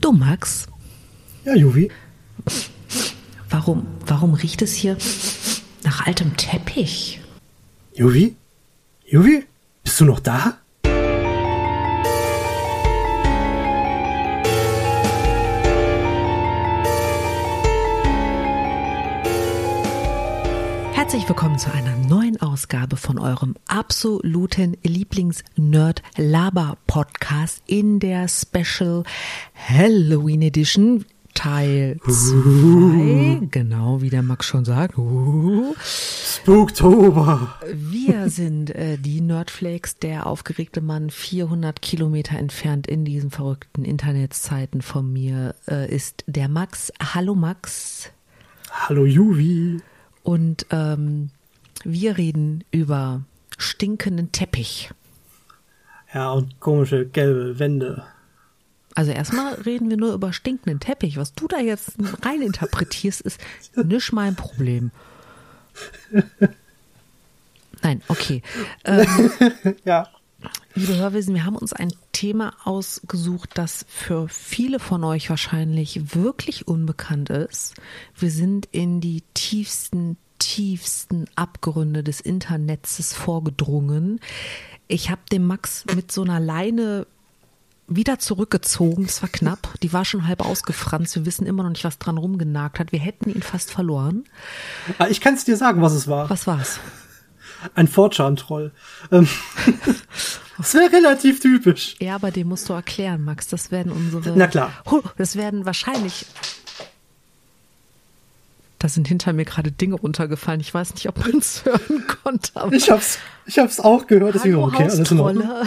Du Max, Ja, Juvi. warum, warum riecht es hier nach altem Teppich? Juvi? Juvi? Bist du noch da? Herzlich willkommen zu einer neuen Ausgabe von eurem absoluten Lieblings-Nerd-Laber-Podcast in der Special Halloween Edition. Teil 2, genau wie der Max schon sagt. Uh. Spooktober. Wir sind äh, die Nerdflakes, der aufgeregte Mann 400 Kilometer entfernt in diesen verrückten Internetzeiten von mir äh, ist der Max. Hallo Max. Hallo, Juvi. Und ähm, wir reden über stinkenden Teppich. Ja, und komische gelbe Wände. Also erstmal reden wir nur über stinkenden Teppich. Was du da jetzt rein interpretierst, ist nicht mein Problem. Nein, okay. Ähm, Ja. Liebe Hörwesen, wir haben uns ein Thema ausgesucht, das für viele von euch wahrscheinlich wirklich unbekannt ist. Wir sind in die tiefsten, tiefsten Abgründe des Internets vorgedrungen. Ich habe den Max mit so einer Leine wieder zurückgezogen. Es war knapp. Die war schon halb ausgefranst. Wir wissen immer noch nicht, was dran rumgenagt hat. Wir hätten ihn fast verloren. Ah, Ich kann es dir sagen, was es war. Was war's? Ein Fortran-Troll. Ähm, das wäre relativ typisch. Ja, aber den musst du erklären, Max. Das werden unsere. Na klar. Das werden wahrscheinlich. Da sind hinter mir gerade Dinge runtergefallen. Ich weiß nicht, ob man es hören konnte. Ich hab's, ich hab's auch gehört, deswegen okay, alles in Ordnung.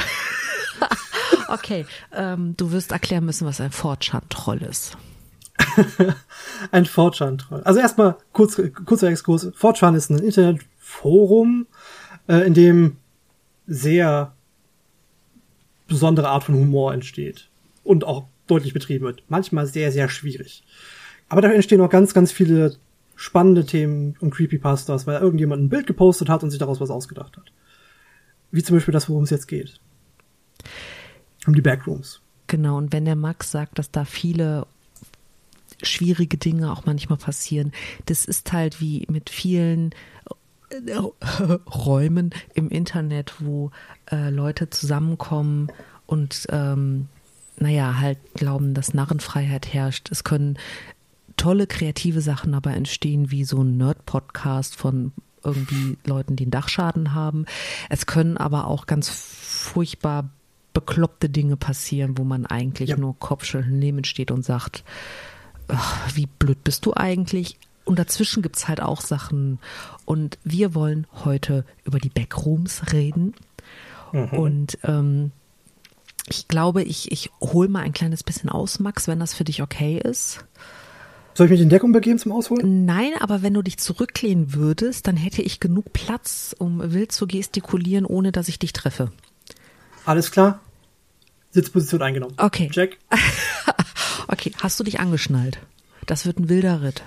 Okay, ähm, du wirst erklären müssen, was ein Fortran-Troll ist. Ein Fortran-Troll. Also erstmal kurz, kurzer Exkurs. Fortran ist ein Internetforum, äh, in dem sehr besondere Art von Humor entsteht und auch deutlich betrieben wird. Manchmal sehr, sehr schwierig. Aber da entstehen auch ganz, ganz viele spannende Themen und Creepypastas, weil irgendjemand ein Bild gepostet hat und sich daraus was ausgedacht hat. Wie zum Beispiel das, worum es jetzt geht. Um die Backrooms. Genau, und wenn der Max sagt, dass da viele schwierige Dinge auch manchmal passieren, das ist halt wie mit vielen äh, Räumen im Internet, wo äh, Leute zusammenkommen und ähm, naja, halt glauben, dass Narrenfreiheit herrscht. Es können tolle kreative Sachen aber entstehen, wie so ein Nerd-Podcast von irgendwie Leuten, die einen Dachschaden haben. Es können aber auch ganz furchtbar bekloppte Dinge passieren, wo man eigentlich Ja. nur Kopfschütteln neben steht und sagt, ach, wie blöd bist du eigentlich? Und dazwischen gibt's halt auch Sachen. Und wir wollen heute über die Backrooms reden. Und ähm, ich glaube, ich, ich hole mal ein kleines bisschen aus, Max, wenn das für dich okay ist. Soll ich mich in Deckung begeben zum Ausholen? Nein, aber wenn du dich zurücklehnen würdest, dann hätte ich genug Platz, um wild zu gestikulieren, ohne dass ich dich treffe. Alles klar? Sitzposition eingenommen. Okay. Check. Okay, hast du dich angeschnallt? Das wird ein wilder Ritt.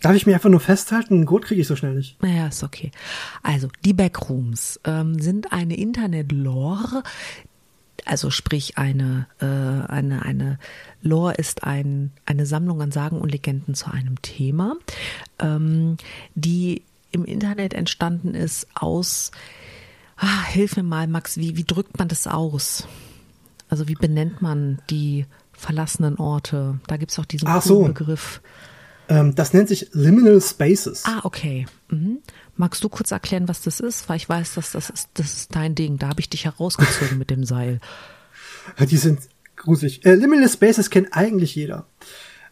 Darf ich mich einfach nur festhalten? Einen Gurt kriege ich so schnell nicht. Naja, ist okay. Also, die Backrooms ähm, sind eine Internet-Lore, also sprich eine, äh, eine, eine Lore ist ein, eine Sammlung an Sagen und Legenden zu einem Thema, ähm, die im Internet entstanden ist aus, ah, hilf mir mal, Max, wie, wie drückt man das aus? Also wie benennt man die verlassenen Orte? Da gibt's auch diesen so. Begriff. Ähm, das nennt sich Liminal Spaces. Ah, okay. Mhm. Magst du kurz erklären, was das ist? Weil ich weiß, dass das ist, das ist dein Ding. Da habe ich dich herausgezogen mit dem Seil. Die sind gruselig. Äh, Liminal Spaces kennt eigentlich jeder.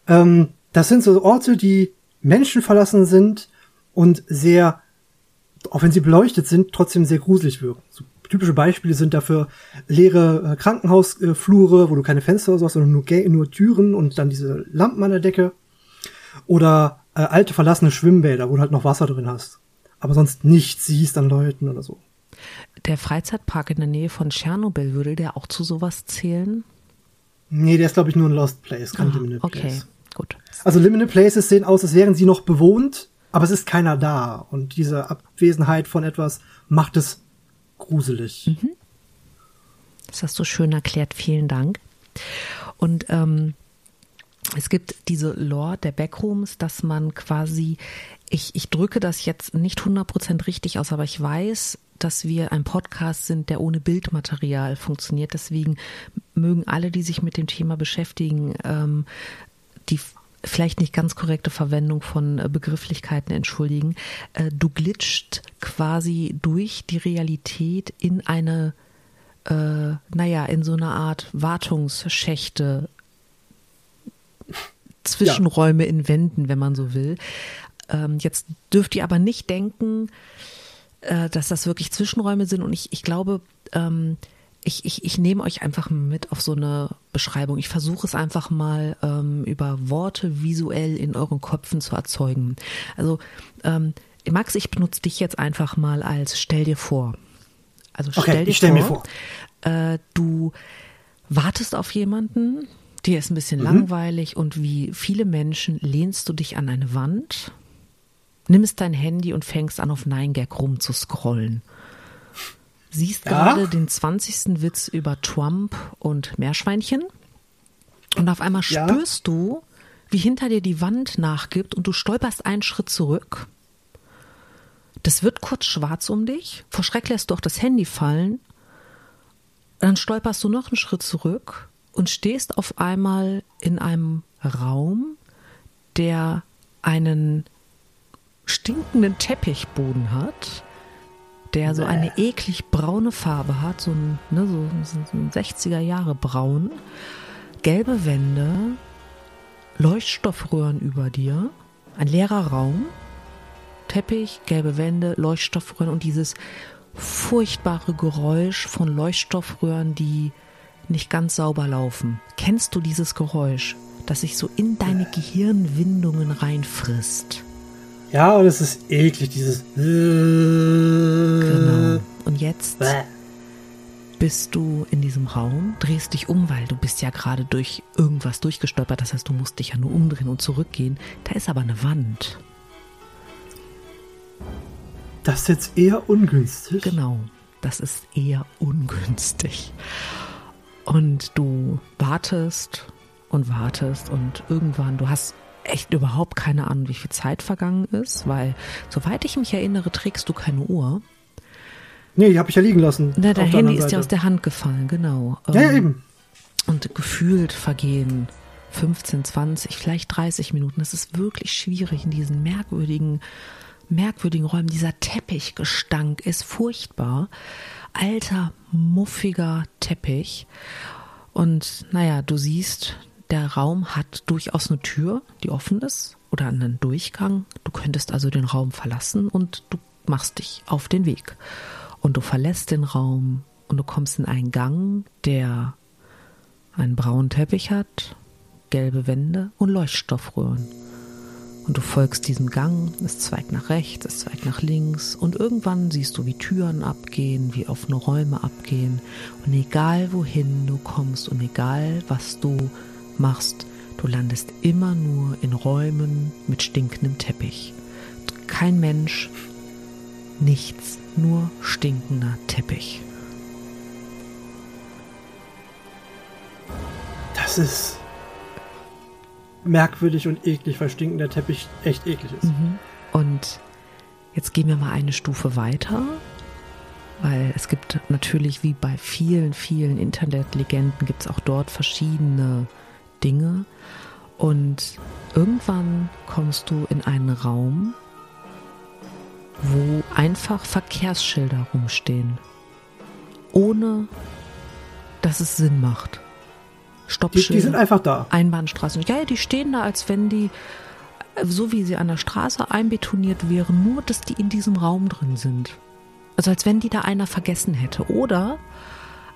Ähm, das sind so Orte, die menschenverlassen sind und sehr, auch wenn sie beleuchtet sind, trotzdem sehr gruselig wirken. So typische Beispiele sind dafür leere äh, Krankenhausflure, wo du keine Fenster oder so hast, sondern nur, nur Türen und dann diese Lampen an der Decke. Oder äh, alte verlassene Schwimmbäder, wo du halt noch Wasser drin hast. Aber sonst nichts siehst an Leuten oder so. Der Freizeitpark in der Nähe von Tschernobyl, würde der auch zu sowas zählen? Nee, der ist, glaube ich, nur ein Lost Place, kein Ah, Liminal okay, Place. gut. Also Liminal Places sehen aus, als wären sie noch bewohnt, aber es ist keiner da. Und diese Abwesenheit von etwas macht es gruselig. Das hast du schön erklärt, vielen Dank. Und ähm, es gibt diese Lore der Backrooms, dass man quasi, ich, ich drücke das jetzt nicht 100% richtig aus, aber ich weiß, dass wir ein Podcast sind, der ohne Bildmaterial funktioniert. Deswegen mögen alle, die sich mit dem Thema beschäftigen, ähm, die vielleicht nicht ganz korrekte Verwendung von äh, Begrifflichkeiten entschuldigen. Äh, du glitscht quasi durch die Realität in eine, äh, naja, in so eine Art Wartungsschächte, Zwischenräume ja. in Wänden, wenn man so will. Ähm, jetzt dürft ihr aber nicht denken, äh, dass das wirklich Zwischenräume sind. Und ich, ich glaube, ähm, ich, ich, ich nehme euch einfach mit auf so eine Beschreibung. Ich versuche es einfach mal ähm, über Worte visuell in euren Köpfen zu erzeugen. Also ähm, Max, ich benutze dich jetzt einfach mal als stell dir vor. Also stell okay, dir ich stell vor, mir vor. Äh, du wartest auf jemanden, dir ist ein bisschen mhm. langweilig und wie viele Menschen lehnst du dich an eine Wand nimmst dein Handy und fängst an, auf 9gag rumzuscrollen. Siehst ja. gerade den 20. Witz über Trump und Meerschweinchen und auf einmal ja. spürst du, wie hinter dir die Wand nachgibt und du stolperst einen Schritt zurück. Das wird kurz schwarz um dich. Vor Schreck lässt du auch das Handy fallen. Dann stolperst du noch einen Schritt zurück und stehst auf einmal in einem Raum, der einen stinkenden Teppichboden hat, der so eine eklig braune Farbe hat, so ein, ne, so, so ein 60er Jahre braun, gelbe Wände, Leuchtstoffröhren über dir, ein leerer Raum, Teppich, gelbe Wände, Leuchtstoffröhren und dieses furchtbare Geräusch von Leuchtstoffröhren, die nicht ganz sauber laufen. Kennst du dieses Geräusch, das sich so in deine Gehirnwindungen reinfrisst? Ja, und es ist eklig, dieses. Genau. Und jetzt bist du in diesem Raum, drehst dich um, weil du bist ja gerade durch irgendwas durchgestolpert. Das heißt, du musst dich ja nur umdrehen und zurückgehen. Da ist aber eine Wand. Das ist jetzt eher ungünstig. Genau, das ist eher ungünstig. Und du wartest und wartest und irgendwann, du hast echt überhaupt keine Ahnung, wie viel Zeit vergangen ist, weil, soweit ich mich erinnere, trägst du keine Uhr. Nee, die habe ich ja liegen lassen. Na, dein Handy ist dir aus der Hand gefallen, genau. Ja, ja, ähm, eben. Und gefühlt vergehen 15, 20, vielleicht 30 Minuten. Das ist wirklich schwierig in diesen merkwürdigen, merkwürdigen Räumen. Dieser Teppichgestank ist furchtbar. Alter, muffiger Teppich. Und naja, du siehst, der Raum hat durchaus eine Tür, die offen ist oder einen Durchgang. Du könntest also den Raum verlassen und du machst dich auf den Weg. Und du verlässt den Raum und du kommst in einen Gang, der einen braunen Teppich hat, gelbe Wände und Leuchtstoffröhren. Und du folgst diesem Gang, es zweigt nach rechts, es zweigt nach links und irgendwann siehst du, wie Türen abgehen, wie offene Räume abgehen. Und egal wohin du kommst und egal was du machst, du landest immer nur in Räumen mit stinkendem Teppich. Kein Mensch, nichts, nur stinkender Teppich. Das ist merkwürdig und eklig, weil stinkender Teppich echt eklig ist. Mhm. Und jetzt gehen wir mal eine Stufe weiter, weil es gibt natürlich wie bei vielen, vielen Internetlegenden gibt es auch dort verschiedene Dinge und irgendwann kommst du in einen Raum, wo einfach Verkehrsschilder rumstehen, ohne dass es Sinn macht. Stoppschilder. Die, die sind einfach da. Einbahnstraßen. Ja, die stehen da, als wenn die, so wie sie an der Straße einbetoniert wären, nur dass die in diesem Raum drin sind. Also als wenn die da einer vergessen hätte. Oder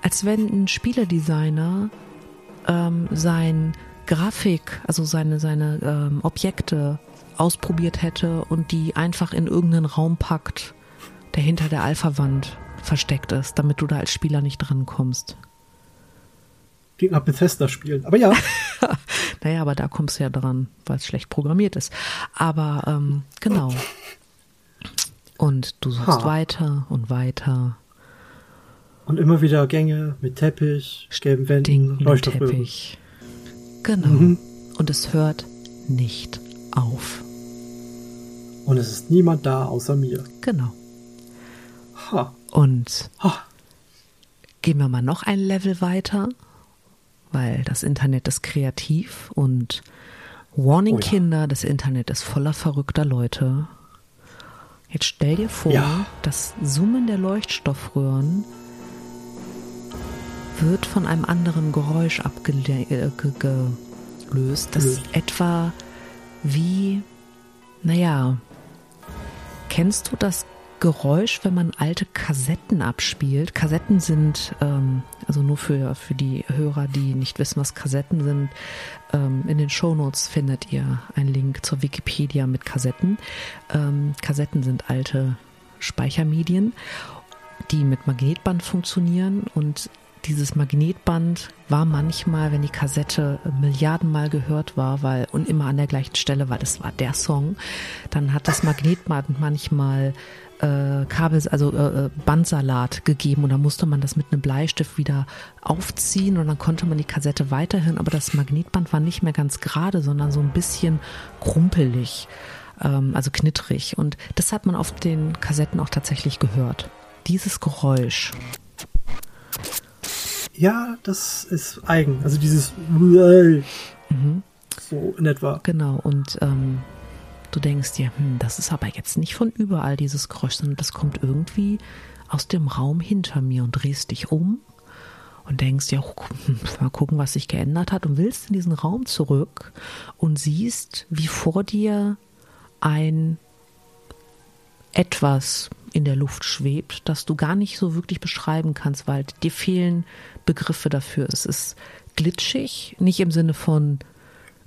als wenn ein Spieledesigner ähm, sein Grafik, also seine, seine ähm, Objekte ausprobiert hätte und die einfach in irgendeinen Raum packt, der hinter der Alpha-Wand versteckt ist, damit du da als Spieler nicht drankommst. Nach Bethesda spielen, aber ja. naja, aber da kommst du ja dran, weil es schlecht programmiert ist. Aber ähm, genau. Und du suchst ha. weiter und weiter. Und immer wieder Gänge mit Teppich, gelben Wänden, Teppich. Genau. Mhm. Und es hört nicht auf. Und es ist niemand da außer mir. Genau. Ha. Und ha. gehen wir mal noch ein Level weiter, weil das Internet ist kreativ und Warning oh ja. Kinder, das Internet ist voller verrückter Leute. Jetzt stell dir vor, ja. das Summen der Leuchtstoffröhren wird von einem anderen Geräusch abgelöst. Das ist etwa wie, naja, kennst du das Geräusch, wenn man alte Kassetten abspielt? Kassetten sind, ähm, also nur für, für die Hörer, die nicht wissen, was Kassetten sind, ähm, in den Shownotes findet ihr einen Link zur Wikipedia mit Kassetten. Ähm, Kassetten sind alte Speichermedien, die mit Magnetband funktionieren und dieses Magnetband war manchmal, wenn die Kassette Milliardenmal gehört war, weil und immer an der gleichen Stelle, weil das war der Song, dann hat das Magnetband manchmal äh, Kabel, also äh, äh, Bandsalat gegeben und da musste man das mit einem Bleistift wieder aufziehen und dann konnte man die Kassette weiterhören, aber das Magnetband war nicht mehr ganz gerade, sondern so ein bisschen krumpelig, ähm, also knittrig und das hat man auf den Kassetten auch tatsächlich gehört. Dieses Geräusch. Ja, das ist eigen. Also dieses mhm. so in etwa. Genau, und ähm, du denkst dir, hm, das ist aber jetzt nicht von überall dieses Geräusch, sondern das kommt irgendwie aus dem Raum hinter mir und drehst dich um und denkst ja, hm, mal gucken, was sich geändert hat und willst in diesen Raum zurück und siehst, wie vor dir ein etwas in der Luft schwebt, das du gar nicht so wirklich beschreiben kannst, weil dir fehlen Begriffe dafür. Es ist glitschig, nicht im Sinne von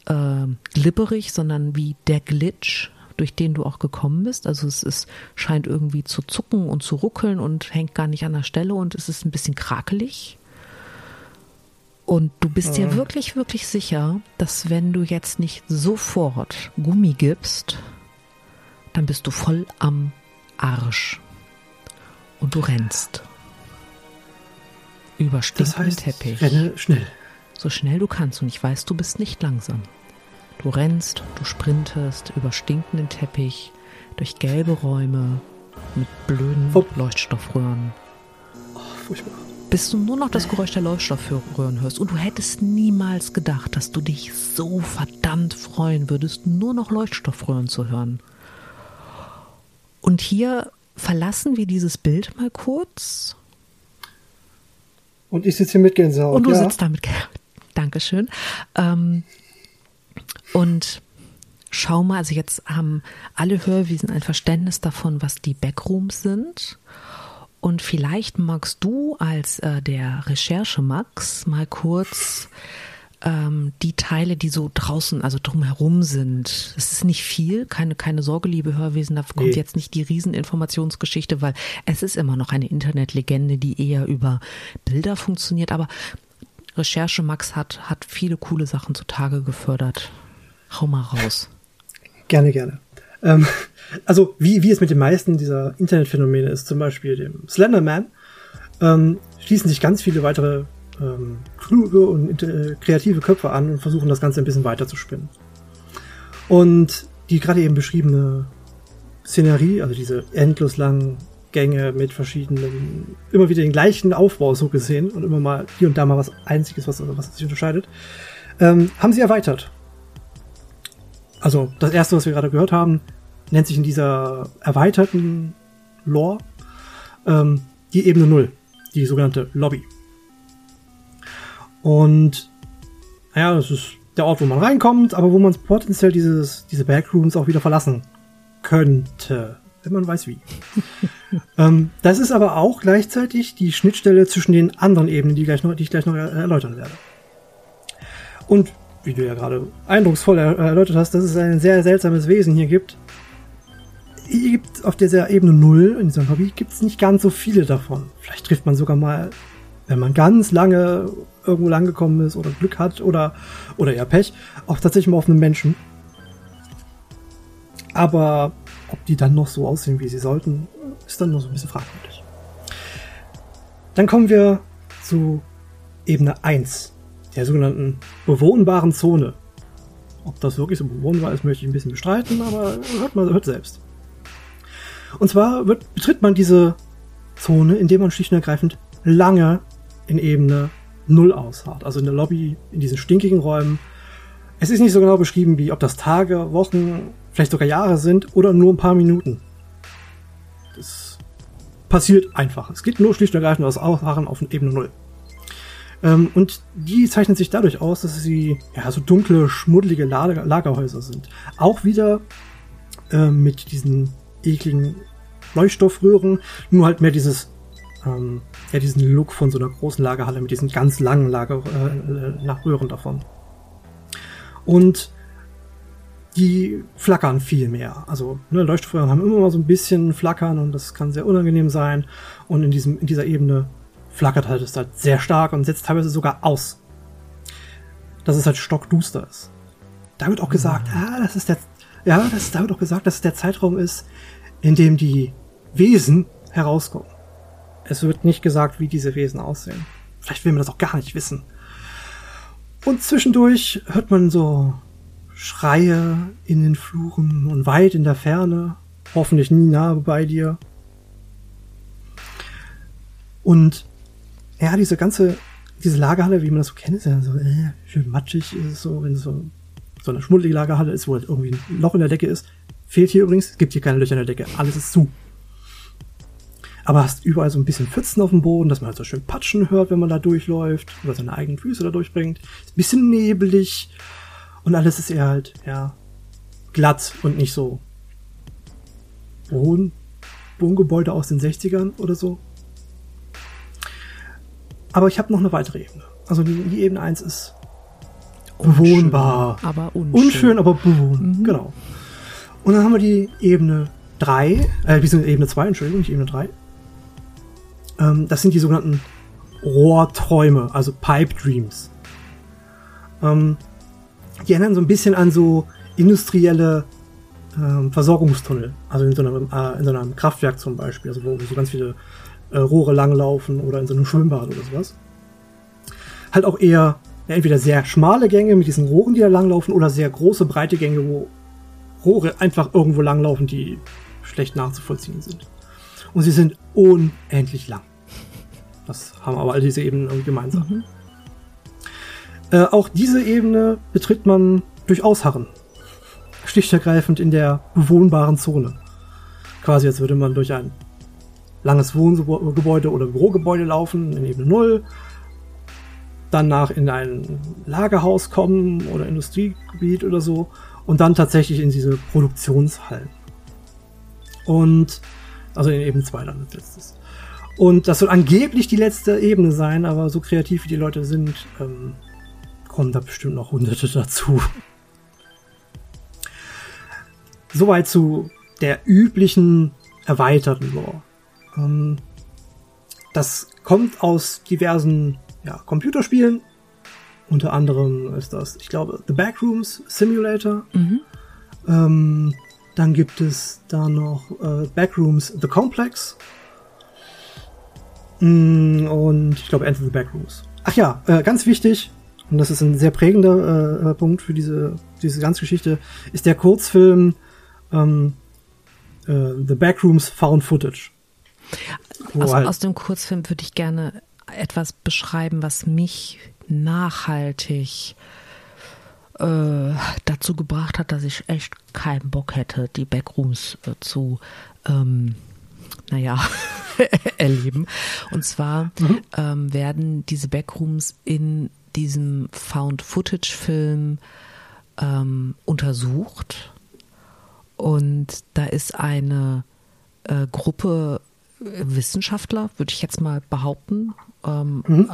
äh, glibberig, sondern wie der Glitch, durch den du auch gekommen bist. Also es ist, scheint irgendwie zu zucken und zu ruckeln und hängt gar nicht an der Stelle und es ist ein bisschen krakelig. Und du bist ja. dir wirklich, wirklich sicher, dass wenn du jetzt nicht sofort Gummi gibst, dann bist du voll am Arsch. Und du rennst. Über stinkenden das heißt, Teppich. Renne schnell. So schnell du kannst und ich weiß, du bist nicht langsam. Du rennst, du sprintest über stinkenden Teppich, durch gelbe Räume mit blöden Wupp. Leuchtstoffröhren. Oh, furchtbar. Bis du nur noch das Geräusch der Leuchtstoffröhren hörst und du hättest niemals gedacht, dass du dich so verdammt freuen würdest, nur noch Leuchtstoffröhren zu hören. Und hier verlassen wir dieses Bild mal kurz. Und ich sitze hier mit Gänsehaut. Und du ja. sitzt da mit Gänsehaut. Dankeschön. Ähm, und schau mal, also jetzt haben alle Hörwiesen ein Verständnis davon, was die Backrooms sind. Und vielleicht magst du als äh, der Recherche Max mal kurz ähm, die Teile, die so draußen, also drumherum sind. Es ist nicht viel, keine, keine Sorge, liebe Hörwesen, da kommt nee. jetzt nicht die Rieseninformationsgeschichte, weil es ist immer noch eine Internetlegende, die eher über Bilder funktioniert. Aber Recherche Max hat, hat viele coole Sachen zutage gefördert. Hau mal raus. Gerne, gerne. Ähm, also, wie, wie es mit den meisten dieser Internetphänomene ist, zum Beispiel dem Slenderman, ähm, schließen sich ganz viele weitere ähm, kluge und äh, kreative Köpfe an und versuchen das Ganze ein bisschen weiter zu spinnen. Und die gerade eben beschriebene Szenerie, also diese endlos langen Gänge mit verschiedenen, immer wieder den gleichen Aufbau so gesehen und immer mal hier und da mal was Einziges, was, was sich unterscheidet, ähm, haben sie erweitert. Also das erste, was wir gerade gehört haben, nennt sich in dieser erweiterten Lore ähm, die Ebene Null, die sogenannte Lobby. Und naja, das ist der Ort, wo man reinkommt, aber wo man potenziell dieses, diese Backrooms auch wieder verlassen könnte, wenn man weiß wie. ähm, das ist aber auch gleichzeitig die Schnittstelle zwischen den anderen Ebenen, die, gleich noch, die ich gleich noch erläutern werde. Und wie du ja gerade eindrucksvoll erläutert hast, dass es ein sehr seltsames Wesen hier gibt. Hier gibt auf dieser Ebene 0, in diesem Hobby, gibt es nicht ganz so viele davon. Vielleicht trifft man sogar mal, wenn man ganz lange irgendwo langgekommen ist oder Glück hat oder, oder ja Pech, auch tatsächlich mal auf einen Menschen. Aber ob die dann noch so aussehen, wie sie sollten, ist dann noch so ein bisschen fragwürdig. Dann kommen wir zu Ebene 1 der sogenannten bewohnbaren Zone. Ob das wirklich so bewohnbar ist, möchte ich ein bisschen bestreiten, aber hört mal, hört selbst. Und zwar wird, betritt man diese Zone, indem man schlicht und ergreifend lange in Ebene 0 ausharrt. Also in der Lobby, in diesen stinkigen Räumen. Es ist nicht so genau beschrieben, wie ob das Tage, Wochen, vielleicht sogar Jahre sind oder nur ein paar Minuten. Das passiert einfach. Es geht nur schlicht und ergreifend aus Ausharren auf Ebene 0. Ähm, und die zeichnet sich dadurch aus, dass sie ja so dunkle, schmuddelige Lager Lagerhäuser sind. Auch wieder äh, mit diesen ekligen Leuchtstoffröhren, nur halt mehr dieses ähm, ja diesen Look von so einer großen Lagerhalle mit diesen ganz langen Lager äh, nach Röhren davon. Und die flackern viel mehr. Also ne, Leuchtstoffröhren haben immer mal so ein bisschen flackern und das kann sehr unangenehm sein. Und in diesem in dieser Ebene flackert halt es halt sehr stark und setzt teilweise sogar aus. Dass es halt stockduster ist. Da wird auch gesagt, mhm. ah, das ist der, ja, das ist, da wird auch gesagt, dass es der Zeitraum ist, in dem die Wesen herauskommen. Es wird nicht gesagt, wie diese Wesen aussehen. Vielleicht will man das auch gar nicht wissen. Und zwischendurch hört man so Schreie in den Fluren und weit in der Ferne, hoffentlich nie nahe bei dir. Und ja, diese ganze, diese Lagerhalle, wie man das so kennt, ist ja so äh, schön matschig, ist es so, wenn es so, so eine schmuddelige Lagerhalle ist, wo halt irgendwie ein Loch in der Decke ist. Fehlt hier übrigens, es gibt hier keine Löcher in der Decke, alles ist zu. Aber hast überall so ein bisschen Pfützen auf dem Boden, dass man halt so schön Patschen hört, wenn man da durchläuft, oder seine eigenen Füße da durchbringt. Ist ein bisschen nebelig und alles ist eher halt, ja, glatt und nicht so Wohn Wohngebäude aus den 60ern oder so. Aber ich habe noch eine weitere Ebene. Also die, die Ebene 1 ist bewohnbar. aber unschön. Unschön, aber bewohnbar. Mhm. Genau. Und dann haben wir die Ebene 3, äh, die sind Ebene 2, Entschuldigung, nicht Ebene 3. Ähm, das sind die sogenannten Rohrträume, also Pipe Dreams. Ähm, die erinnern so ein bisschen an so industrielle ähm, Versorgungstunnel. Also in so, einem, äh, in so einem Kraftwerk zum Beispiel, also wo so ganz viele äh, Rohre langlaufen oder in so einem Schwimmbad oder sowas. Halt auch eher ja, entweder sehr schmale Gänge mit diesen Rohren, die da langlaufen, oder sehr große, breite Gänge, wo Rohre einfach irgendwo langlaufen, die schlecht nachzuvollziehen sind. Und sie sind unendlich lang. Das haben aber all diese Ebenen gemeinsam. Mhm. Äh, auch diese Ebene betritt man durch Ausharren. Schlicht ergreifend in der bewohnbaren Zone. Quasi als würde man durch ein langes Wohngebäude oder Bürogebäude laufen in Ebene 0, danach in ein Lagerhaus kommen oder Industriegebiet oder so und dann tatsächlich in diese Produktionshallen. Und also in Ebene 2 dann als letztes. Und das soll angeblich die letzte Ebene sein, aber so kreativ wie die Leute sind, ähm, kommen da bestimmt noch hunderte dazu. Soweit zu der üblichen erweiterten Lore. Ähm, das kommt aus diversen ja, Computerspielen. Unter anderem ist das, ich glaube, The Backrooms Simulator. Mhm. Ähm, dann gibt es da noch äh, Backrooms The Complex. Mm, und ich glaube, Enter the Backrooms. Ach ja, äh, ganz wichtig, und das ist ein sehr prägender äh, Punkt für diese, diese ganze Geschichte, ist der Kurzfilm ähm, äh, The Backrooms Found Footage. Also aus dem Kurzfilm würde ich gerne etwas beschreiben, was mich nachhaltig äh, dazu gebracht hat, dass ich echt keinen Bock hätte, die Backrooms äh, zu, ähm, naja, erleben. Und zwar mhm. ähm, werden diese Backrooms in diesem Found-Footage-Film ähm, untersucht. Und da ist eine äh, Gruppe Wissenschaftler, würde ich jetzt mal behaupten. Ähm, mhm.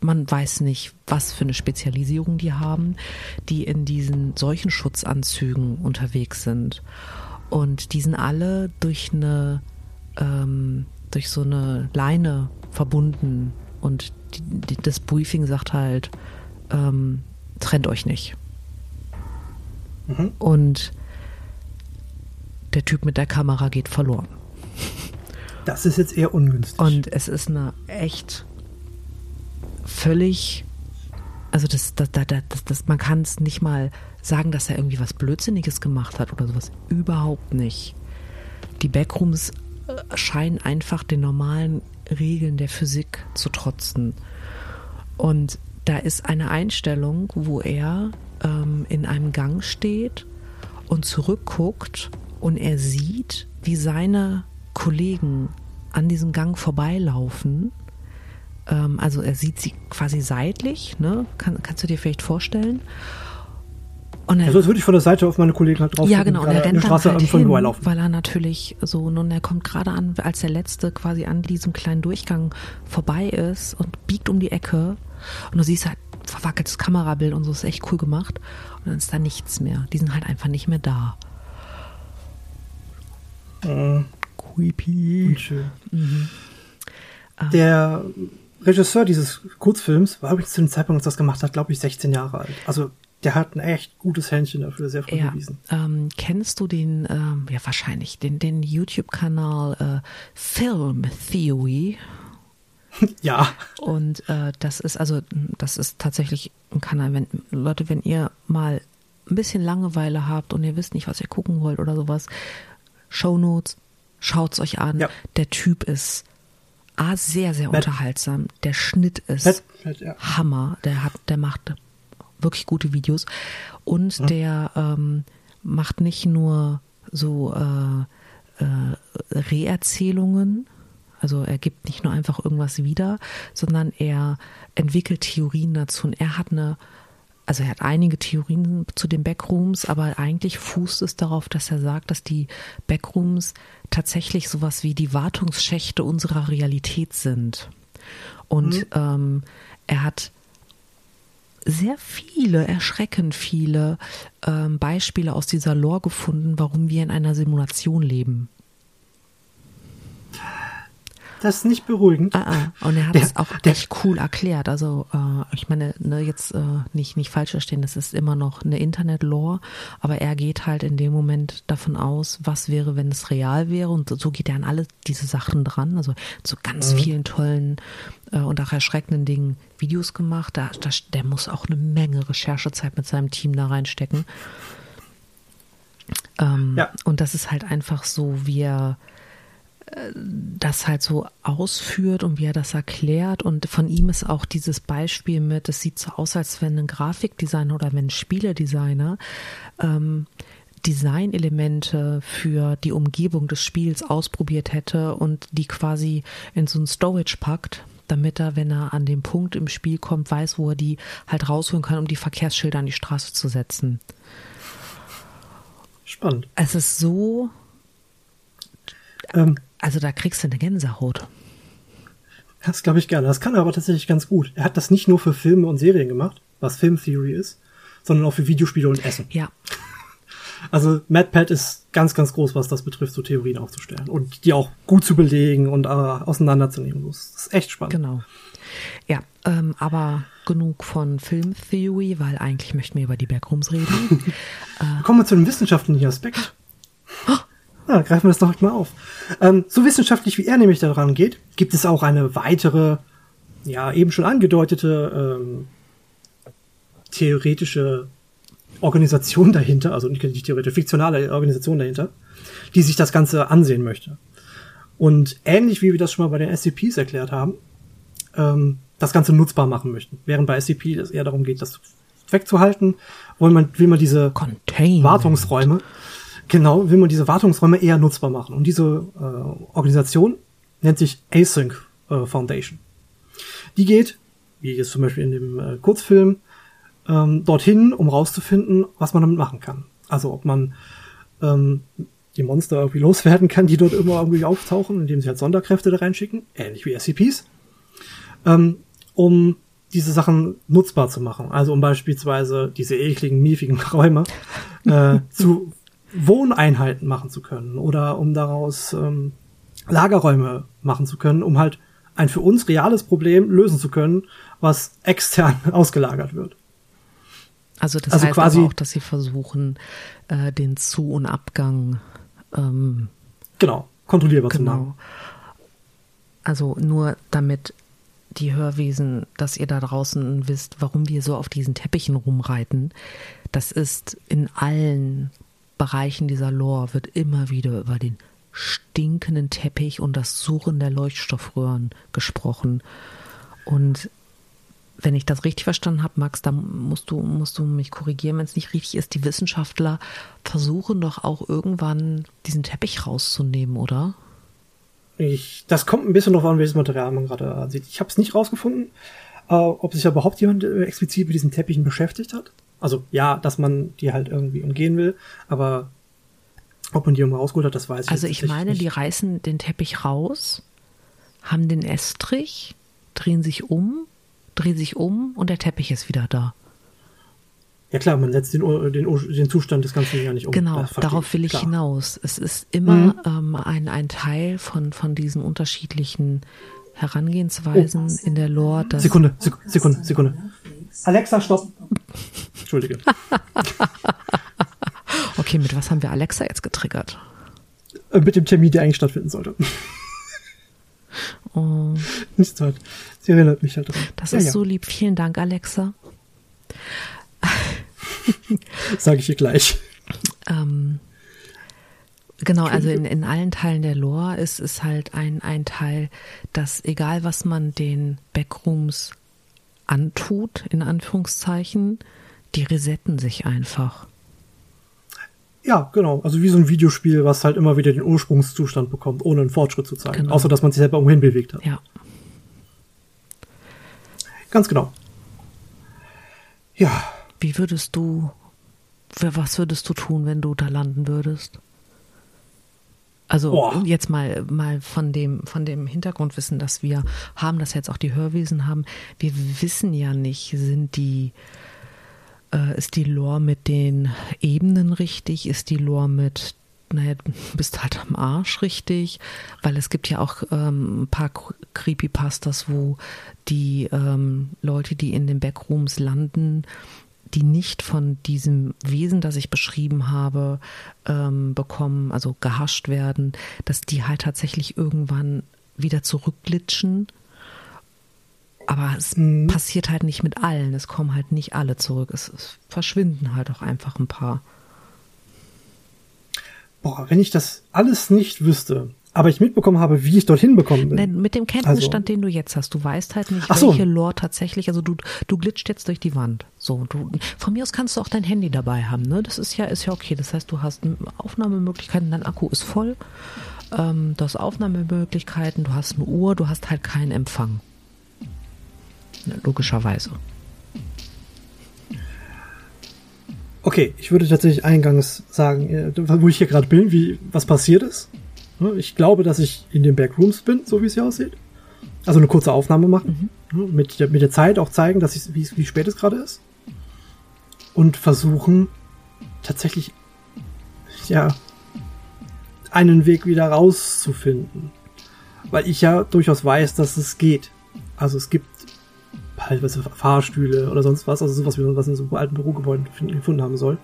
Man weiß nicht, was für eine Spezialisierung die haben, die in diesen solchen Schutzanzügen unterwegs sind. Und die sind alle durch eine, ähm, durch so eine Leine verbunden. Und die, die, das Briefing sagt halt, ähm, trennt euch nicht. Mhm. Und der Typ mit der Kamera geht verloren. Das ist jetzt eher ungünstig. Und es ist eine echt völlig Also das, das, das, das, das man kann es nicht mal sagen, dass er irgendwie was Blödsinniges gemacht hat oder sowas. Überhaupt nicht. Die Backrooms scheinen einfach den normalen Regeln der Physik zu trotzen. Und da ist eine Einstellung, wo er ähm, in einem Gang steht und zurückguckt und er sieht, wie seine Kollegen an diesem Gang vorbeilaufen ähm, also er sieht sie quasi seitlich, ne? Kann, kannst du dir vielleicht vorstellen? Und er, also das würde ich von der Seite auf meine Kollegen halt drauf Ja, genau, und er rennt dann halt hin, weil er natürlich so, nun er kommt gerade an, als der Letzte quasi an diesem kleinen Durchgang vorbei ist und biegt um die Ecke und du siehst halt verwackeltes Kamerabild und so ist echt cool gemacht und dann ist da nichts mehr. Die sind halt einfach nicht mehr da. Mhm. Creepy. Unschön. Mhm. Der Regisseur dieses Kurzfilms war übrigens zu dem Zeitpunkt, als das gemacht hat, glaube ich, 16 Jahre alt. Also der hat ein echt gutes Händchen dafür, sehr früh ja, bewiesen. Ähm, kennst du den, ähm, ja wahrscheinlich, den, den YouTube-Kanal äh, Film Theory? ja. Und äh, das ist also, das ist tatsächlich ein Kanal, wenn Leute, wenn ihr mal ein bisschen Langeweile habt und ihr wisst nicht, was ihr gucken wollt oder sowas, Shownotes, schaut's euch an. Ja. Der Typ ist A, sehr, sehr Matt. unterhaltsam. Der Schnitt ist Matt, Matt, ja. Hammer. Der hat, der macht wirklich gute Videos. Und mhm. der ähm, macht nicht nur so äh, äh, Reerzählungen, also er gibt nicht nur einfach irgendwas wieder, sondern er entwickelt Theorien dazu. Und er hat eine also er hat einige Theorien zu den Backrooms, aber eigentlich fußt es darauf, dass er sagt, dass die Backrooms tatsächlich sowas wie die Wartungsschächte unserer Realität sind. Und mhm. ähm, er hat sehr viele, erschreckend viele ähm, Beispiele aus dieser Lore gefunden, warum wir in einer Simulation leben. Das ist nicht beruhigend. Ah, ah. Und er hat es auch der, echt cool erklärt. Also äh, ich meine, ne, jetzt äh, nicht, nicht falsch verstehen, das ist immer noch eine Internet-Lore, aber er geht halt in dem Moment davon aus, was wäre, wenn es real wäre. Und so geht er an alle diese Sachen dran. Also zu ganz mhm. vielen tollen äh, und auch erschreckenden Dingen Videos gemacht. Da, da, der muss auch eine Menge Recherchezeit mit seinem Team da reinstecken. Ähm, ja. Und das ist halt einfach so, wie er das halt so ausführt und wie er das erklärt. Und von ihm ist auch dieses Beispiel mit, es sieht so aus, als wenn ein Grafikdesigner oder wenn ein Spieledesigner ähm, Designelemente für die Umgebung des Spiels ausprobiert hätte und die quasi in so ein Storage packt, damit er, wenn er an den Punkt im Spiel kommt, weiß, wo er die halt rausholen kann, um die Verkehrsschilder an die Straße zu setzen. Spannend. Es ist so ähm, also da kriegst du eine Gänsehaut. Das glaube ich gerne. Das kann er aber tatsächlich ganz gut. Er hat das nicht nur für Filme und Serien gemacht, was Film Theory ist, sondern auch für Videospiele und Essen. Ja. Also MadPad ist ganz, ganz groß, was das betrifft, so Theorien aufzustellen und die auch gut zu belegen und äh, auseinanderzunehmen. Das ist echt spannend. Genau. Ja, ähm, aber genug von Film Theory, weil eigentlich möchten wir über die Backrooms reden. äh, Kommen wir zu dem wissenschaftlichen Aspekt. Ja, greifen wir das doch mal auf. Ähm, so wissenschaftlich wie er nämlich daran geht, gibt es auch eine weitere, ja, eben schon angedeutete ähm, theoretische Organisation dahinter, also nicht theoretische, fiktionale Organisation dahinter, die sich das Ganze ansehen möchte. Und ähnlich wie wir das schon mal bei den SCPs erklärt haben, ähm, das Ganze nutzbar machen möchten. Während bei SCP es eher darum geht, das wegzuhalten, will man, will man diese Containment. Wartungsräume Genau, will man diese Wartungsräume eher nutzbar machen. Und diese äh, Organisation nennt sich Async äh, Foundation. Die geht, wie jetzt zum Beispiel in dem äh, Kurzfilm, ähm, dorthin, um rauszufinden, was man damit machen kann. Also ob man ähm, die Monster irgendwie loswerden kann, die dort immer irgendwie auftauchen, indem sie halt Sonderkräfte da reinschicken, ähnlich wie SCPs, ähm, um diese Sachen nutzbar zu machen. Also um beispielsweise diese ekligen, miefigen Räume äh, zu Wohneinheiten machen zu können oder um daraus ähm, Lagerräume machen zu können, um halt ein für uns reales Problem lösen zu können, was extern ausgelagert wird. Also das also heißt quasi, auch, dass sie versuchen, äh, den Zu- und Abgang ähm, genau kontrollierbar genau. zu machen. Also nur damit die Hörwesen, dass ihr da draußen wisst, warum wir so auf diesen Teppichen rumreiten. Das ist in allen Bereichen dieser Lore wird immer wieder über den stinkenden Teppich und das Suchen der Leuchtstoffröhren gesprochen. Und wenn ich das richtig verstanden habe, Max, dann musst du, musst du mich korrigieren, wenn es nicht richtig ist. Die Wissenschaftler versuchen doch auch irgendwann diesen Teppich rauszunehmen, oder? Ich, das kommt ein bisschen darauf an, welches Material man gerade sieht. Ich habe es nicht rausgefunden, äh, ob sich überhaupt jemand äh, explizit mit diesen Teppichen beschäftigt hat. Also ja, dass man die halt irgendwie umgehen will, aber ob man die irgendwo rausgeholt hat, das weiß ich Also ich meine, nicht. die reißen den Teppich raus, haben den Estrich, drehen sich um, drehen sich um und der Teppich ist wieder da. Ja klar, man setzt den, den, den Zustand des Ganzen ja nicht um. Genau, darauf will ich klar. hinaus. Es ist immer mhm. ähm, ein, ein Teil von, von diesen unterschiedlichen Herangehensweisen oh. in der Lore. Sekunde, Sekunde, Sekunde. Alexa, stopp. Entschuldige. okay, mit was haben wir Alexa jetzt getriggert? Äh, mit dem Termin, der eigentlich stattfinden sollte. Oh. Nichts halt. Sie erinnert mich halt dran. Das ja, ist ja. so lieb. Vielen Dank, Alexa. Sage ich ihr gleich. Ähm, genau, also in, in allen Teilen der Lore ist es halt ein, ein Teil, dass egal was man den Backrooms antut, in Anführungszeichen, die resetten sich einfach. Ja, genau. Also wie so ein Videospiel, was halt immer wieder den Ursprungszustand bekommt, ohne einen Fortschritt zu zeigen. Genau. Außer, dass man sich selber umhin bewegt hat. Ja. Ganz genau. Ja. Wie würdest du, was würdest du tun, wenn du da landen würdest? Also Boah. jetzt mal mal von dem von dem Hintergrundwissen, das wir haben, dass jetzt auch die Hörwesen haben. Wir wissen ja nicht, sind die äh, ist die Lore mit den Ebenen richtig? Ist die Lore mit naja, bist halt am Arsch richtig, weil es gibt ja auch ähm, ein paar Creepypastas, wo die ähm, Leute, die in den Backrooms landen, die nicht von diesem Wesen, das ich beschrieben habe, ähm, bekommen, also gehascht werden, dass die halt tatsächlich irgendwann wieder zurückglitschen aber es mhm. passiert halt nicht mit allen. Es kommen halt nicht alle zurück. Es, es, verschwinden halt auch einfach ein paar. Boah, wenn ich das alles nicht wüsste, aber ich mitbekommen habe, wie ich dorthin bekommen bin. Nein, mit dem Kenntnisstand, also. den du jetzt hast, du weißt halt nicht, so. welche Lore tatsächlich, also du, du glitscht jetzt durch die Wand. So, du, von mir aus kannst du auch dein Handy dabei haben, ne? Das ist ja, ist ja okay. Das heißt, du hast Aufnahmemöglichkeiten, dein Akku ist voll, ähm, du hast Aufnahmemöglichkeiten, du hast eine Uhr, du hast halt keinen Empfang logischerweise. Okay, ich würde tatsächlich eingangs sagen, äh, wo ich hier gerade bin, wie was passiert ist. Ich glaube, dass ich in den Backrooms bin, so wie es hier aussieht. Also eine kurze Aufnahme machen. Mhm. Mit, der, mit der Zeit auch zeigen, dass ich, wie, wie spät es gerade ist. Und versuchen, tatsächlich, ja, einen Weg wieder rauszufinden. Weil ich ja durchaus weiß, dass es geht. Also es gibt halt was Fahrstühle oder sonst was, also sowas, wie man was in so alten Bürogebäuden gefunden haben soll,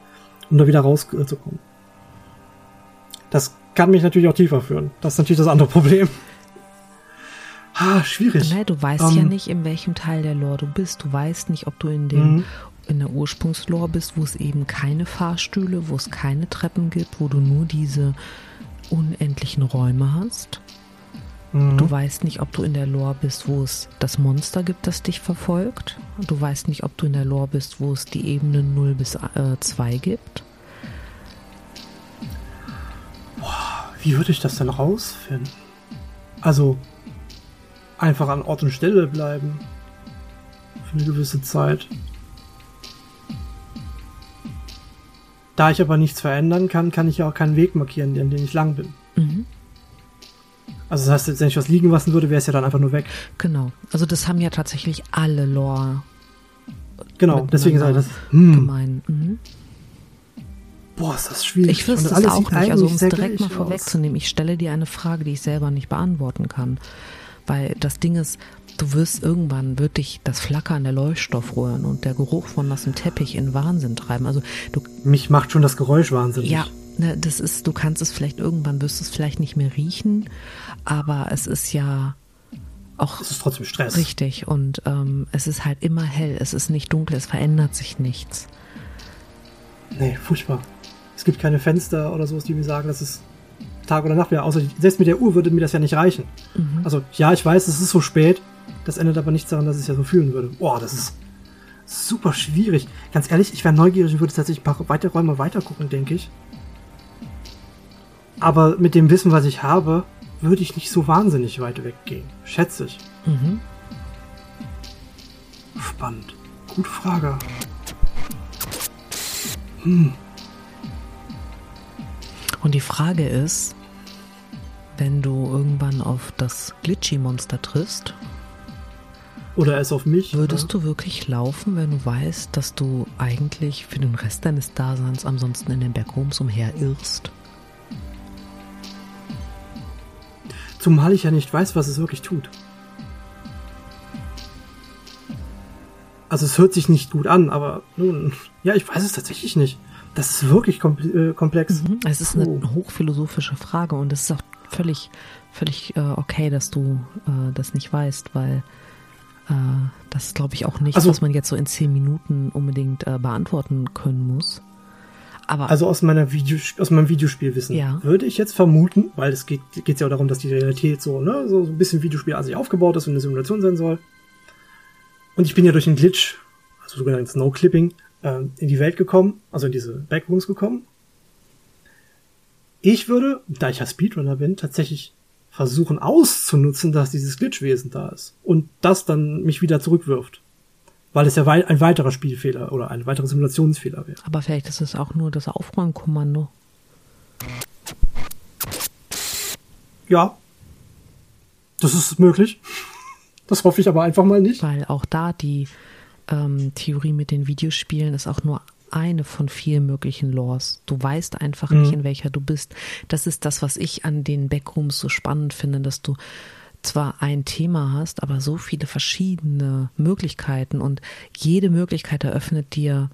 um da wieder rauszukommen. Das kann mich natürlich auch tiefer führen. Das ist natürlich das andere Problem. Ah, schwierig. Nein, du weißt um, ja ähm. nicht, in welchem Teil der Lore du bist. Du weißt nicht, ob du in dem mhm. in der Ursprungslore bist, wo es eben keine Fahrstühle, wo es keine Treppen gibt, wo du nur diese unendlichen Räume hast. Mhm. Du weißt nicht, ob du in der Lore bist, wo es das Monster gibt, das dich verfolgt. Du weißt nicht, ob du in der Lore bist, wo es die Ebenen 0 bis äh, 2 gibt. Wie würde ich das denn rausfinden? Also, einfach an Ort und Stelle bleiben. Für eine gewisse Zeit. Da ich aber nichts verändern kann, kann ich ja auch keinen Weg markieren, an dem ich lang bin. Mhm. Also das heißt, wenn ich was liegen lassen würde, wäre es ja dann einfach nur weg. Genau. Also das haben ja tatsächlich alle Lore. Genau, deswegen sei das hm. gemein. Mhm. Boah, ist das schwierig. Ich wüsste es auch nicht. Also um es direkt mal vorwegzunehmen, ich stelle dir eine Frage, die ich selber nicht beantworten kann. Weil das Ding ist, du wirst irgendwann, wird dich das Flackern der Leuchtstoffröhren und der Geruch von nassem Teppich in Wahnsinn treiben. Also du, Mich macht schon das Geräusch wahnsinnig. Ja, ne, das ist, du kannst es vielleicht irgendwann, wirst du es vielleicht nicht mehr riechen, aber es ist ja auch Es ist trotzdem Stress. richtig und ähm, es ist halt immer hell, es ist nicht dunkel, es verändert sich nichts. Nee, furchtbar. Es gibt keine Fenster oder sowas, die mir sagen, dass es Tag oder Nacht wäre. Außer selbst mit der Uhr würde mir das ja nicht reichen. Also ja, ich weiß, es ist so spät. Das ändert aber nichts daran, dass ich es ja so fühlen würde. Boah, das ist super schwierig. Ganz ehrlich, ich wäre neugierig und würde tatsächlich ein paar weitere Räume weitergucken, denke ich. Aber mit dem Wissen, was ich habe, würde ich nicht so wahnsinnig weit weggehen. Schätze ich. Mhm. Spannend. Gute Frage. Und die Frage ist, wenn du irgendwann auf das Glitchy-Monster triffst, Oder es auf mich. würdest du wirklich laufen, wenn du weißt, dass du eigentlich für den Rest deines Daseins ansonsten in den Backrooms umherirrst? Zumal ich ja nicht weiß, was es wirklich tut. Also es hört sich nicht gut an, aber nun, ja, ich weiß es tatsächlich nicht. Das ist wirklich äh, komplex. Mhm. Es ist eine hochphilosophische Frage und es ist auch völlig, völlig äh, okay, dass du äh, das nicht weißt, weil äh, das ist, glaube ich, auch nichts, Also- was man jetzt so in zehn Minuten unbedingt äh, beantworten können muss. Aber Also aus meiner Video, aus meinem Videospielwissen Ja. würde ich jetzt vermuten, weil es geht ja auch darum, dass die Realität so ne so, so ein bisschen Videospiel an sich aufgebaut ist und eine Simulation sein soll. Und ich bin ja durch einen Glitch, also sogenanntes No Clipping, äh, in die Welt gekommen, also in diese Backrooms gekommen. Ich würde, da ich ja Speedrunner bin, tatsächlich versuchen auszunutzen, dass dieses Glitchwesen da ist und das dann mich wieder zurückwirft. Weil es ja wei ein weiterer Spielfehler oder ein weiterer Simulationsfehler wäre. Aber vielleicht ist es auch nur das Aufräumkommando. Ja. Das ist möglich. Das hoffe ich aber einfach mal nicht. Weil auch da die ähm, Theorie mit den Videospielen ist auch nur eine von vielen möglichen Laws. Du weißt einfach nicht, in welcher du bist. Das ist das, was ich an den Backrooms so spannend finde, dass du zwar ein Thema hast, aber so viele verschiedene Möglichkeiten und jede Möglichkeit eröffnet dir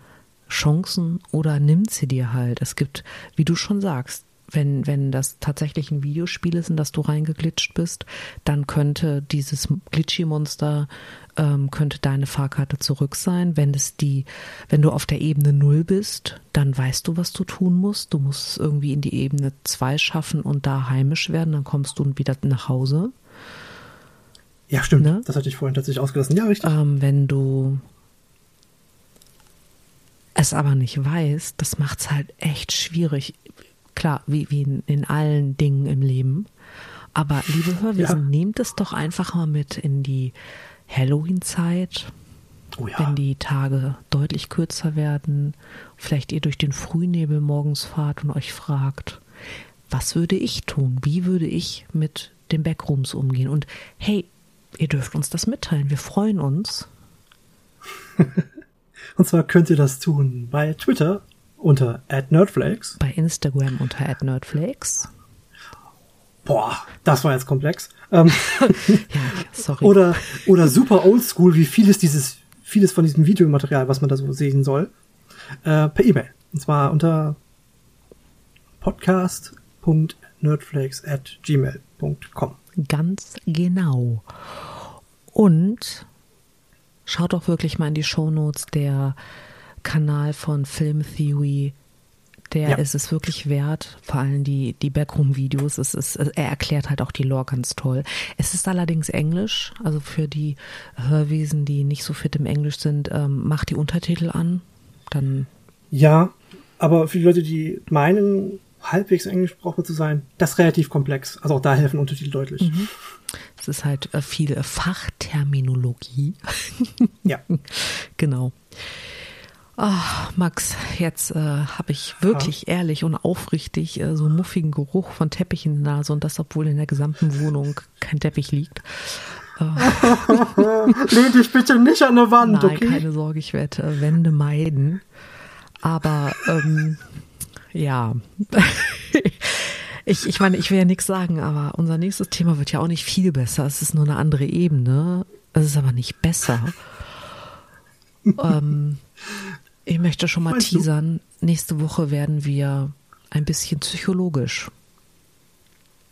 Chancen oder nimmt sie dir halt. Es gibt, wie du schon sagst, wenn, wenn das tatsächlich ein Videospiel ist, in das du reingeglitscht bist, dann könnte dieses Glitchy-Monster, ähm, könnte deine Fahrkarte zurück sein. Wenn es die, wenn du auf der Ebene null bist, dann weißt du, was du tun musst. Du musst es irgendwie in die Ebene zwei schaffen und da heimisch werden, dann kommst du wieder nach Hause. Ja, stimmt. Ne? Das hatte ich vorhin tatsächlich ausgelassen. Ja, richtig. Ähm, wenn du es aber nicht weißt, das macht es halt echt schwierig. Klar, wie, wie in, in allen Dingen im Leben. Aber liebe Hörwesen, Ja. nehmt es doch einfach mal mit in die Halloween-Zeit, Oh ja. wenn die Tage deutlich kürzer werden. Vielleicht ihr durch den Frühnebel morgens fahrt und euch fragt, was würde ich tun? Wie würde ich mit den Backrooms umgehen? Und hey, ihr dürft uns das mitteilen. Wir freuen uns. Und zwar könnt ihr das tun bei Twitter unter @nerdflakes. bei Instagram unter @nerdflakes. Boah, das war jetzt komplex. Ähm, Ja, sorry. oder oder super oldschool, wie vieles dieses vieles von diesem Videomaterial, was man da so sehen soll, äh, per E-Mail. Und zwar unter podcast.nerdflakes@gmail.com. Ganz genau. Und schaut doch wirklich mal in die Shownotes der Kanal von Film Theory. Der Ja. ist es wirklich wert, vor allem die, die Backroom-Videos. Es ist, er erklärt halt auch die Lore ganz toll. Es ist allerdings Englisch, also für die Hörwesen, die nicht so fit im Englisch sind, ähm, macht die Untertitel an. Dann Ja, aber für die Leute, die meinen, halbwegs englischsprachig zu sein, das ist relativ komplex. Also auch da helfen Untertitel deutlich. es ist halt äh, viel Fachterminologie. Ja. Genau. Ah, Max, jetzt äh, habe ich wirklich ehrlich und aufrichtig äh, so einen muffigen Geruch von Teppich in der Nase und das, obwohl in der gesamten Wohnung kein Teppich liegt. Lehn dich bitte nicht an der Wand, Nein, okay? keine Sorge, ich werde äh, Wände meiden. Aber ähm, ja, ich, ich meine, ich will ja nichts sagen, aber unser nächstes Thema wird ja auch nicht viel besser. Es ist nur eine andere Ebene. Es ist aber nicht besser. ähm, ich möchte schon mal Meinst du? teasern. Nächste Woche werden wir ein bisschen psychologisch.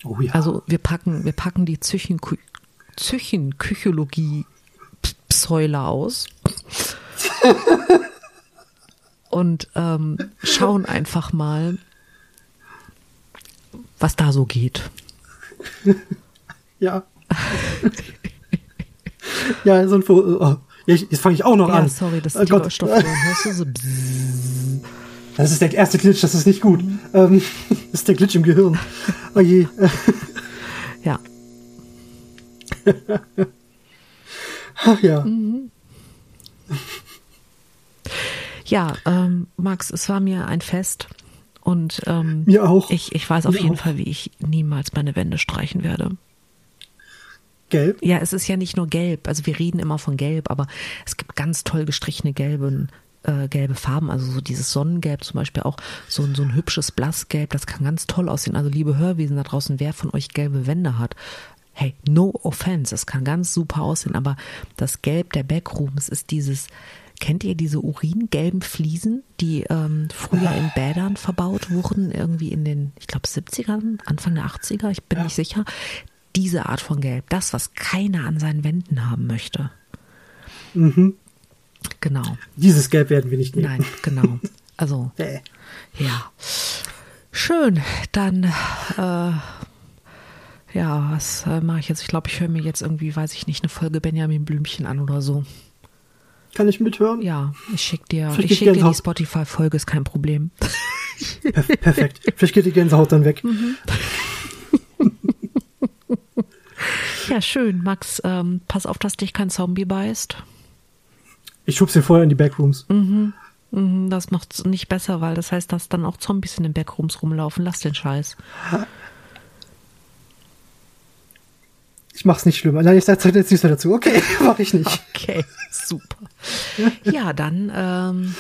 Oh ja. Also wir packen, wir packen die Psychen, Zychen Küchologie Psäuler aus und ähm, schauen einfach mal, was da so geht. Ja. ja, so ein Vogel. Oh, jetzt fange ich auch noch ja, an. sorry, das Oh ist die Gott. Hörst du so? bzzz. Das ist der erste Glitch, das ist nicht gut. Ähm, das ist der Glitch im Gehirn. Oh je. Ja, Ach ja. ja, ähm, Max, es war mir ein Fest und ähm, Mir auch. Ich, ich weiß auf Mir jeden auch. Fall, wie ich niemals meine Wände streichen werde. Gelb. Ja, es ist ja nicht nur gelb. Also wir reden immer von gelb, aber es gibt ganz toll gestrichene gelben, äh, gelbe Farben. Also so dieses Sonnengelb zum Beispiel auch so, ein- so ein hübsches Blassgelb. Das kann ganz toll aussehen. Also liebe Hörwesen da draußen, wer von euch gelbe Wände hat, hey, no offense, es kann ganz super aussehen. Aber das Gelb der Backrooms ist dieses, kennt ihr diese uringelben Fliesen, die ähm, früher in Bädern verbaut wurden, irgendwie in den, ich glaube, 70ern, Anfang der 80er, ich bin Ja. nicht sicher. Diese Art von Gelb, das, was keiner an seinen Wänden haben möchte. Mhm. Genau. Dieses Gelb werden wir nicht nehmen. Nein, genau. Also, Bäh. ja. Schön. Dann, äh, ja, was äh, mache ich jetzt? Ich glaube, ich höre mir jetzt irgendwie, weiß ich nicht, eine Folge Benjamin Blümchen an oder so. Kann ich mithören? Ja, ich schicke dir, Vielleicht ich schick dir die. Spotify-Folge, ist kein Problem. Perf perfekt. Vielleicht geht die Gänsehaut dann weg. Mhm. Ja, schön. Max, ähm, pass auf, dass dich kein Zombie beißt. Ich schub's dir vorher in die Backrooms. Mhm, Das macht's nicht besser, weil das heißt, dass dann auch Zombies in den Backrooms rumlaufen. Lass den Scheiß. Ich mach's nicht schlimmer. Nein, ich sag jetzt nichts mehr dazu. Okay, mach ich nicht. Okay, super. Ja, dann ähm,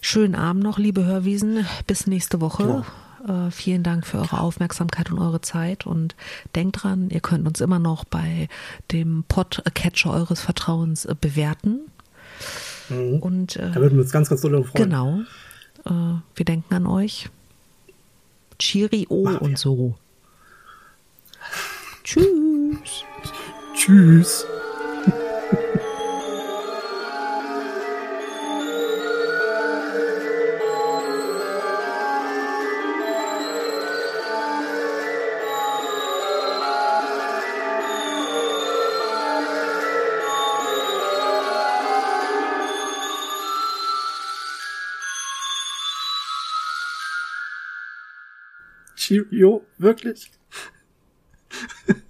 schönen Abend noch, liebe Hörwiesen. Bis nächste Woche. Äh, vielen Dank für eure Aufmerksamkeit und eure Zeit. Und denkt dran, ihr könnt uns immer noch bei dem Podcatcher eures Vertrauens äh, bewerten. Und äh, Da würden wir uns ganz, ganz doll freuen. genau, äh, wir denken an euch. Cheerio wir. und so. Tschüss. Tschüss. Cheerio, wirklich?